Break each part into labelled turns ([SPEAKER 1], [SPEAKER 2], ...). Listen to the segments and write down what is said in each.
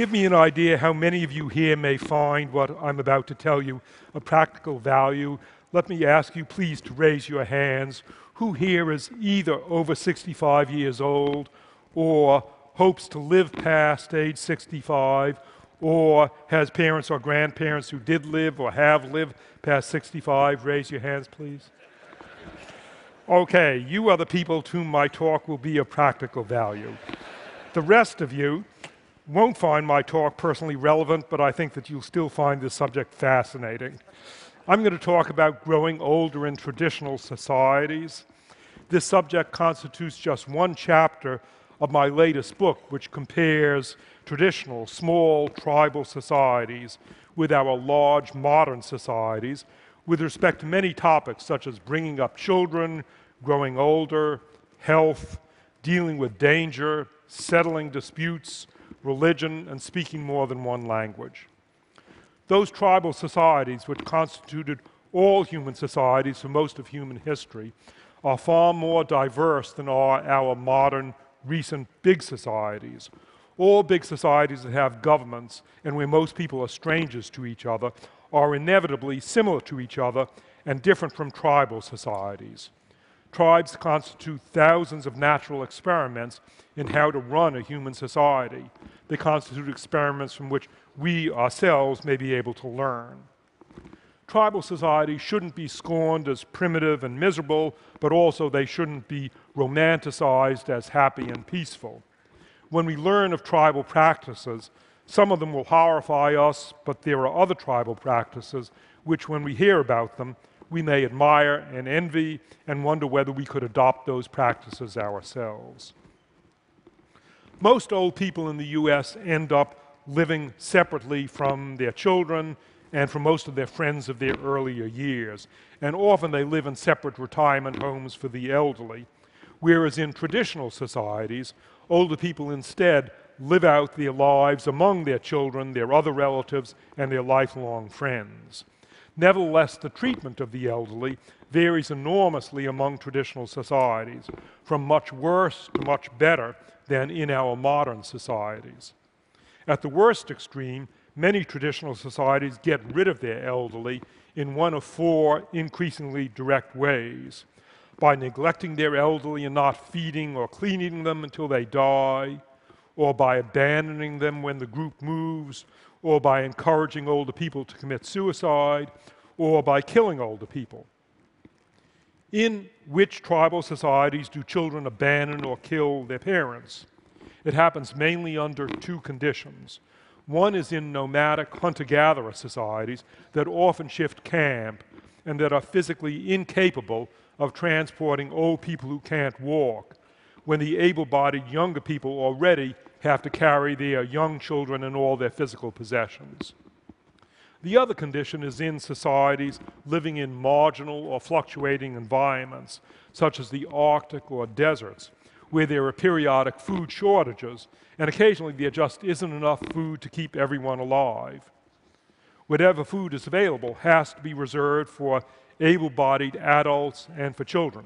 [SPEAKER 1] give me an idea how many of you here may find what I'm about to tell you a practical value, let me ask you please to raise your hands. Who here is either over 65 years old or hopes to live past age 65 or has parents or grandparents who did live or have lived past 65? Raise your hands, please. Okay, you are the people to whom my talk will be of practical value. The rest of you won't find my talk personally relevant, but I think that you'll still find this subject fascinating. I'm going to talk about growing older in traditional societies. This subject constitutes just one chapter of my latest book, which compares traditional, small, tribal societies with our large modern societies with respect to many topics such as bringing up children, growing older, health, dealing with danger, settling disputes, religion, and speaking more than one language. Those tribal societies, which constituted all human societies for most of human history, are far more diverse than are our modern, recent big societies. All big societies that have governments and where most people are strangers to each other are inevitably similar to each other and different from tribal societies. Tribes constitute thousands of natural experiments in how to run a human society. They constitute experiments from which we ourselves may be able to learn. Tribal societies shouldn't be scorned as primitive and miserable, but also they shouldn't be romanticized as happy and peaceful. When we learn of tribal practices, some of them will horrify us, but there are other tribal practices which, when we hear about them, we may admire and envy and wonder whether we could adopt those practices ourselves. Most old people in the US end up living separately from their children and from most of their friends of their earlier years. And often they live in separate retirement homes for the elderly. Whereas in traditional societies, older people instead live out their lives among their children, their other relatives, and their lifelong friends. Nevertheless, the treatment of the elderly varies enormously among traditional societies, from much worse to much better than in our modern societies. At the worst extreme, many traditional societies get rid of their elderly in one of four increasingly direct ways by neglecting their elderly and not feeding or cleaning them until they die, or by abandoning them when the group moves, or by encouraging older people to commit suicide, or by killing older people. In which tribal societies do children abandon or kill their parents? It happens mainly under two conditions. One is in nomadic hunter gatherer societies that often shift camp and that are physically incapable of transporting old people who can't walk, when the able bodied younger people already have to carry their young children and all their physical possessions. The other condition is in societies living in marginal or fluctuating environments, such as the Arctic or deserts, where there are periodic food shortages, and occasionally there just isn't enough food to keep everyone alive. Whatever food is available has to be reserved for able bodied adults and for children.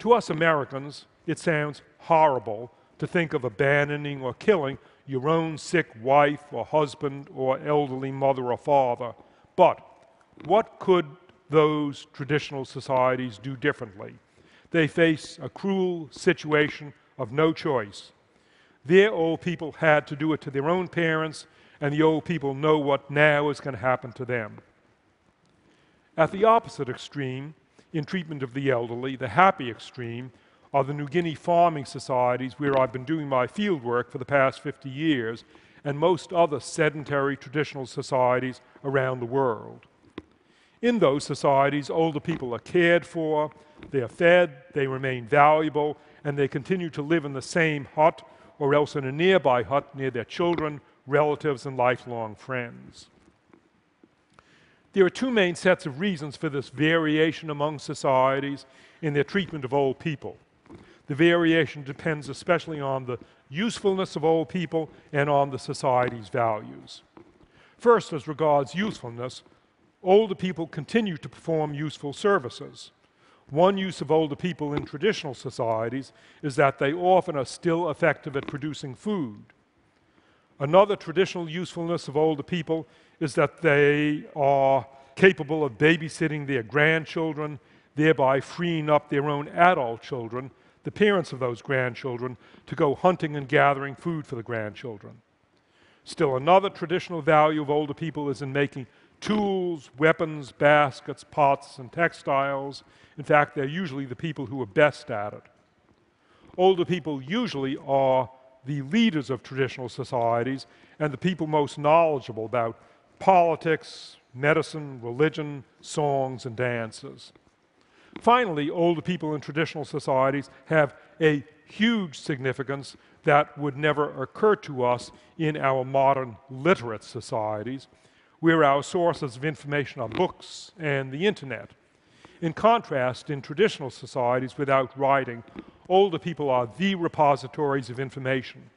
[SPEAKER 1] To us Americans, it sounds horrible to think of abandoning or killing your own sick wife or husband or elderly mother or father. But what could those traditional societies do differently? They face a cruel situation of no choice. Their old people had to do it to their own parents, and the old people know what now is going to happen to them. At the opposite extreme, in treatment of the elderly, the happy extreme, are the New Guinea farming societies where I've been doing my field work for the past 50 years, and most other sedentary traditional societies around the world. In those societies, older people are cared for, they are fed, they remain valuable, and they continue to live in the same hut or else in a nearby hut near their children, relatives, and lifelong friends. There are two main sets of reasons for this variation among societies in their treatment of old people. The variation depends especially on the usefulness of old people and on the society's values. First, as regards usefulness, older people continue to perform useful services. One use of older people in traditional societies is that they often are still effective at producing food. Another traditional usefulness of older people is that they are capable of babysitting their grandchildren, thereby freeing up their own adult children, the parents of those grandchildren, to go hunting and gathering food for the grandchildren. Still, another traditional value of older people is in making tools, weapons, baskets, pots, and textiles. In fact, they're usually the people who are best at it. Older people usually are the leaders of traditional societies and the people most knowledgeable about politics, medicine, religion, songs, and dances. Finally, older people in traditional societies have a huge significance that would never occur to us in our modern literate societies, where our sources of information are books and the internet. In contrast, in traditional societies without writing, older people are the repositories of information.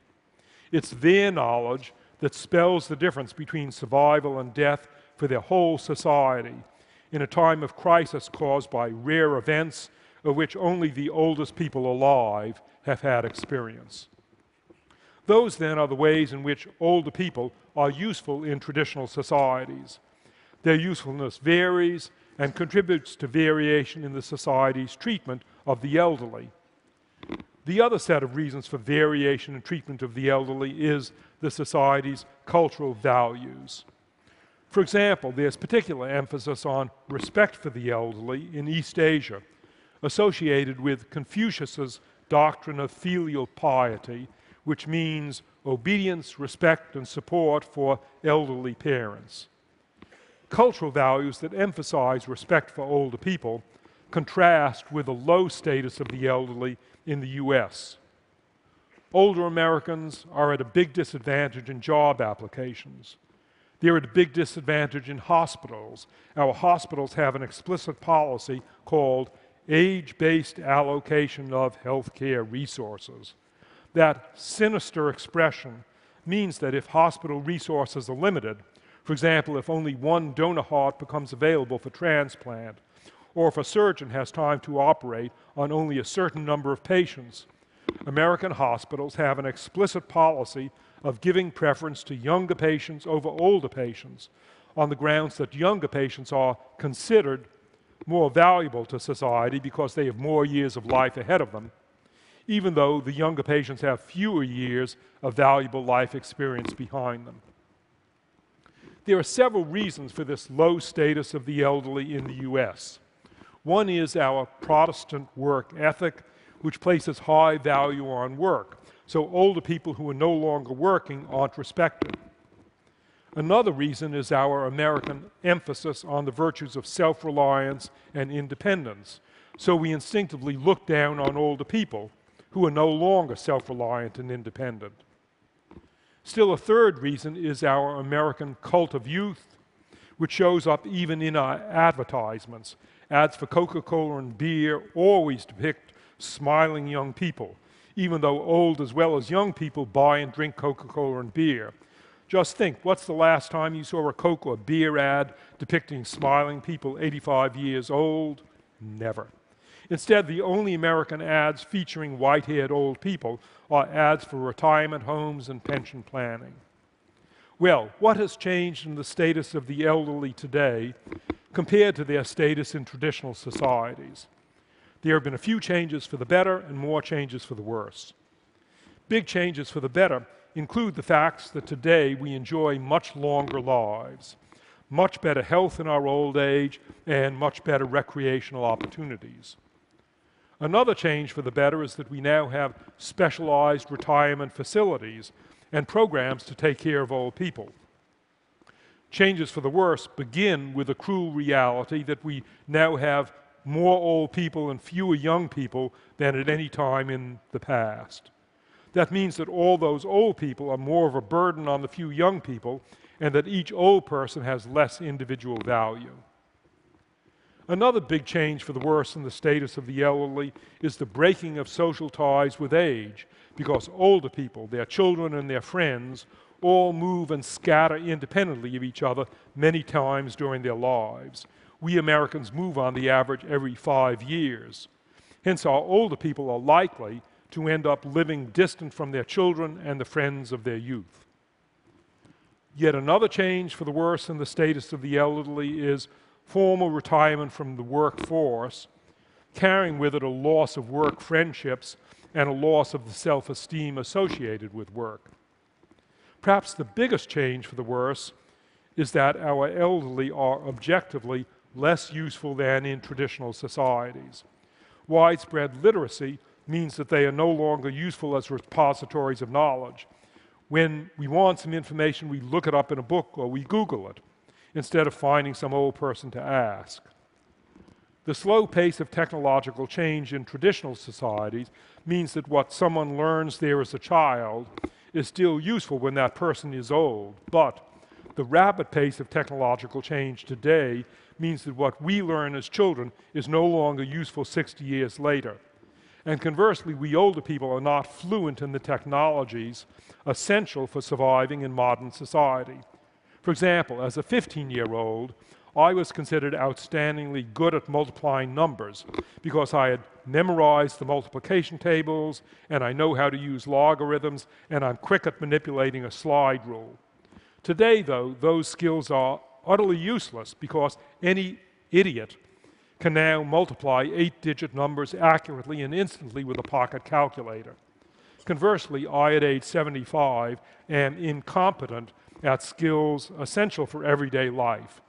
[SPEAKER 1] It's their knowledge that spells the difference between survival and death for their whole society in a time of crisis caused by rare events of which only the oldest people alive have had experience. Those then are the ways in which older people are useful in traditional societies. Their usefulness varies and contributes to variation in the society's treatment of the elderly. The other set of reasons for variation in treatment of the elderly is the society's cultural values. For example, there's particular emphasis on respect for the elderly in East Asia, associated with Confucius's doctrine of filial piety, which means obedience, respect, and support for elderly parents. Cultural values that emphasize respect for older people contrast with the low status of the elderly in the US. Older Americans are at a big disadvantage in job applications. They're at a big disadvantage in hospitals. Our hospitals have an explicit policy called age based allocation of healthcare resources. That sinister expression means that if hospital resources are limited, for example, if only one donor heart becomes available for transplant, or if a surgeon has time to operate on only a certain number of patients, American hospitals have an explicit policy of giving preference to younger patients over older patients on the grounds that younger patients are considered more valuable to society because they have more years of life ahead of them, even though the younger patients have fewer years of valuable life experience behind them. There are several reasons for this low status of the elderly in the US. One is our Protestant work ethic, which places high value on work so older people who are no longer working aren't respected. Another reason is our American emphasis on the virtues of self reliance and independence. So we instinctively look down on older people who are no longer self reliant and independent. Still, a third reason is our American cult of youth, which shows up even in our advertisements. Ads for Coca Cola and beer always depict smiling young people even though old as well as young people buy and drink Coca Cola and beer. Just think what's the last time you saw a Coke or beer ad depicting smiling people 85 years old? Never. Instead, the only American ads featuring white haired old people are ads for retirement homes and pension planning. Well, what has changed in the status of the elderly today compared to their status in traditional societies? There have been a few changes for the better and more changes for the worse. Big changes for the better include the facts that today we enjoy much longer lives, much better health in our old age, and much better recreational opportunities. Another change for the better is that we now have specialized retirement facilities and programs to take care of old people. Changes for the worse begin with the cruel reality that we now have more old people and fewer young people than at any time in the past. That means that all those old people are more of a burden on the few young people, and that each old person has less individual value. Another big change for the worse in the status of the elderly is the breaking of social ties with age, because older people, their children, and their friends all move and scatter independently of each other many times during their lives we Americans move on the average every five years. Hence, our older people are likely to end up living distant from their children and the friends of their youth. Yet another change for the worse in the status of the elderly is formal retirement from the workforce, carrying with it a loss of work friendships and a loss of the self esteem associated with work. Perhaps the biggest change for the worse is that our elderly are objectively less useful than in traditional societies. Widespread literacy means that they are no longer useful as repositories of knowledge. When we want some information, we look it up in a book or we Google it instead of finding some old person to ask. The slow pace of technological change in traditional societies means that what someone learns there as a child is still useful when that person is old, but the rapid pace of technological change today means that what we learn as children is no longer useful 60 years later. And conversely, we older people are not fluent in the technologies essential for surviving in modern society. For example, as a 15 year old, I was considered outstandingly good at multiplying numbers because I had memorized the multiplication tables and I know how to use logarithms and I'm quick at manipulating a slide rule. Today, though, those skills are utterly useless because any idiot can now multiply eight digit numbers accurately and instantly with a pocket calculator. Conversely, I at age 75 am incompetent at skills essential for everyday life.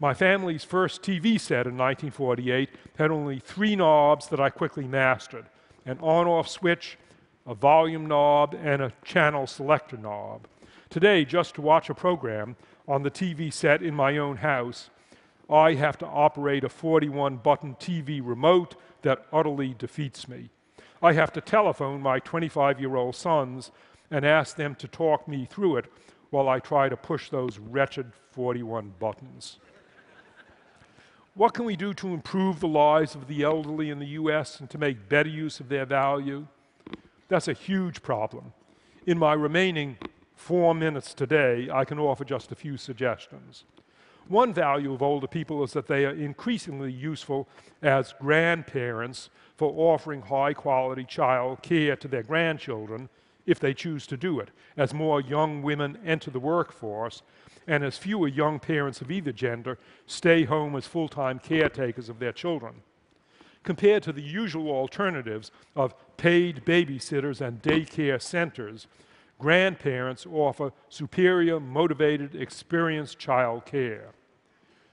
[SPEAKER 1] My family's first TV set in 1948 had only three knobs that I quickly mastered an on off switch, a volume knob, and a channel selector knob. Today, just to watch a program on the TV set in my own house, I have to operate a 41 button TV remote that utterly defeats me. I have to telephone my 25 year old sons and ask them to talk me through it while I try to push those wretched 41 buttons. What can we do to improve the lives of the elderly in the US and to make better use of their value? That's a huge problem. In my remaining four minutes today, I can offer just a few suggestions. One value of older people is that they are increasingly useful as grandparents for offering high quality child care to their grandchildren if they choose to do it, as more young women enter the workforce and as fewer young parents of either gender stay home as full time caretakers of their children. Compared to the usual alternatives of paid babysitters and daycare centers, grandparents offer superior, motivated, experienced child care.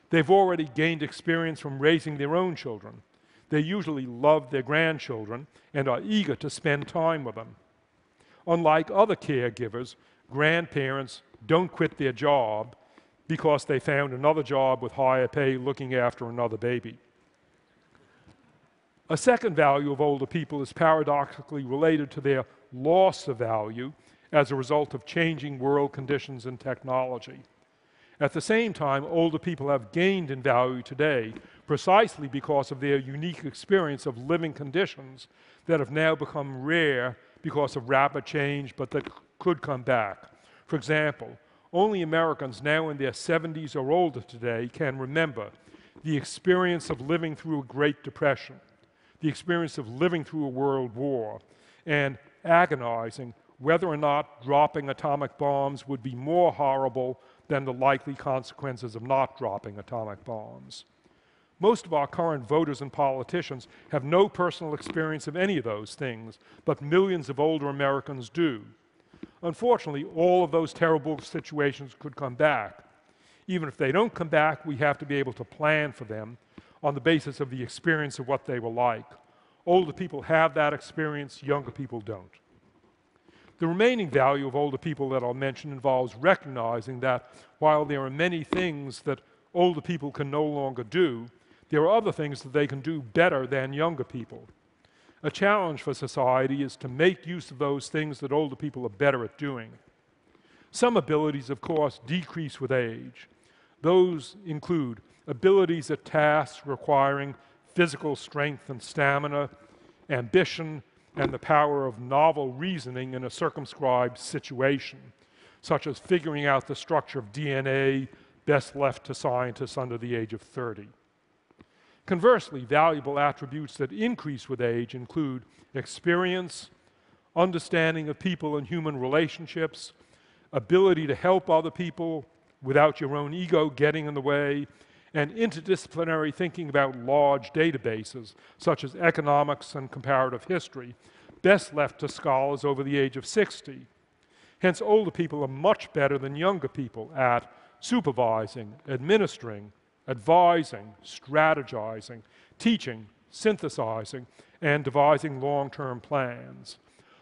[SPEAKER 1] They've already gained experience from raising their own children. They usually love their grandchildren and are eager to spend time with them. Unlike other caregivers, grandparents don't quit their job because they found another job with higher pay looking after another baby. A second value of older people is paradoxically related to their loss of value as a result of changing world conditions and technology. At the same time, older people have gained in value today precisely because of their unique experience of living conditions that have now become rare because of rapid change, but that could come back. For example, only Americans now in their 70s or older today can remember the experience of living through a Great Depression, the experience of living through a world war, and agonizing whether or not dropping atomic bombs would be more horrible than the likely consequences of not dropping atomic bombs. Most of our current voters and politicians have no personal experience of any of those things, but millions of older Americans do. Unfortunately, all of those terrible situations could come back. Even if they don't come back, we have to be able to plan for them on the basis of the experience of what they were like. Older people have that experience, younger people don't. The remaining value of older people that I'll mention involves recognizing that while there are many things that older people can no longer do, there are other things that they can do better than younger people. A challenge for society is to make use of those things that older people are better at doing. Some abilities, of course, decrease with age. Those include abilities at tasks requiring physical strength and stamina, ambition, and the power of novel reasoning in a circumscribed situation, such as figuring out the structure of DNA best left to scientists under the age of 30. Conversely, valuable attributes that increase with age include experience, understanding of people and human relationships, ability to help other people without your own ego getting in the way, and interdisciplinary thinking about large databases, such as economics and comparative history, best left to scholars over the age of 60. Hence, older people are much better than younger people at supervising, administering, advising, strategizing, teaching, synthesizing, and devising long term plans.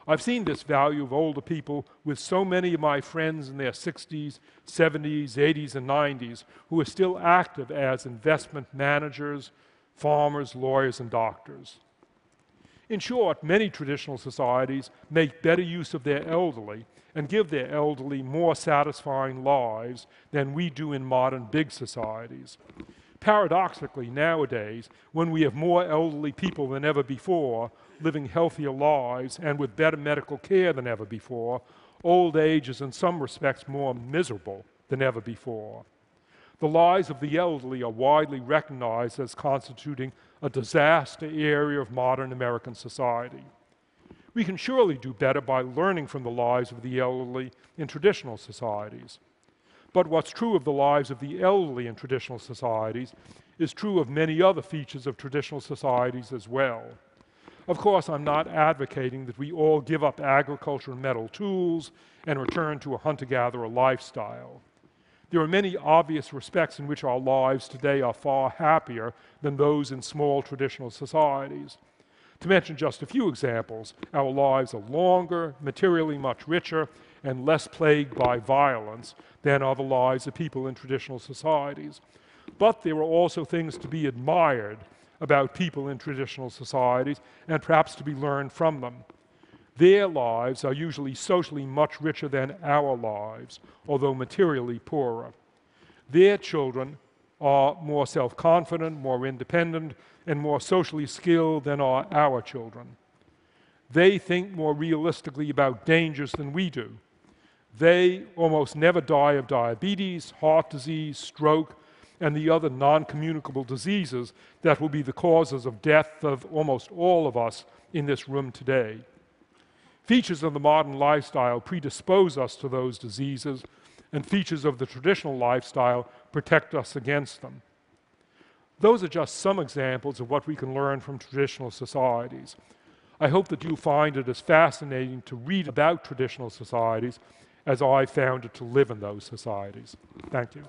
[SPEAKER 1] I've seen this value of older people with so many of my friends in their 60s, 70s, 80s, and 90s who are still active as investment managers, farmers, lawyers, and doctors. In short, many traditional societies make better use of their elderly and give their elderly more satisfying lives than we do in modern big societies. Paradoxically, nowadays, when we have more elderly people than ever before, living healthier lives and with better medical care than ever before, old age is in some respects more miserable than ever before. The lives of the elderly are widely recognized as constituting a disaster area of modern American society. We can surely do better by learning from the lives of the elderly in traditional societies. But what's true of the lives of the elderly in traditional societies is true of many other features of traditional societies as well. Of course, I'm not advocating that we all give up agriculture and metal tools and return to a hunter gatherer lifestyle. There are many obvious respects in which our lives today are far happier than those in small traditional societies. To mention just a few examples, our lives are longer, materially much richer, and less plagued by violence than are the lives of people in traditional societies. But there are also things to be admired about people in traditional societies and perhaps to be learned from them. Their lives are usually socially much richer than our lives, although materially poorer. Their children are more self confident, more independent, and more socially skilled than are our children. They think more realistically about dangers than we do. They almost never die of diabetes, heart disease, stroke, and the other non communicable diseases that will be the causes of death of almost all of us in this room today. Features of the modern lifestyle predispose us to those diseases, and features of the traditional lifestyle protect us against them. Those are just some examples of what we can learn from traditional societies. I hope that you find it as fascinating to read about traditional societies as I found it to live in those societies. Thank you.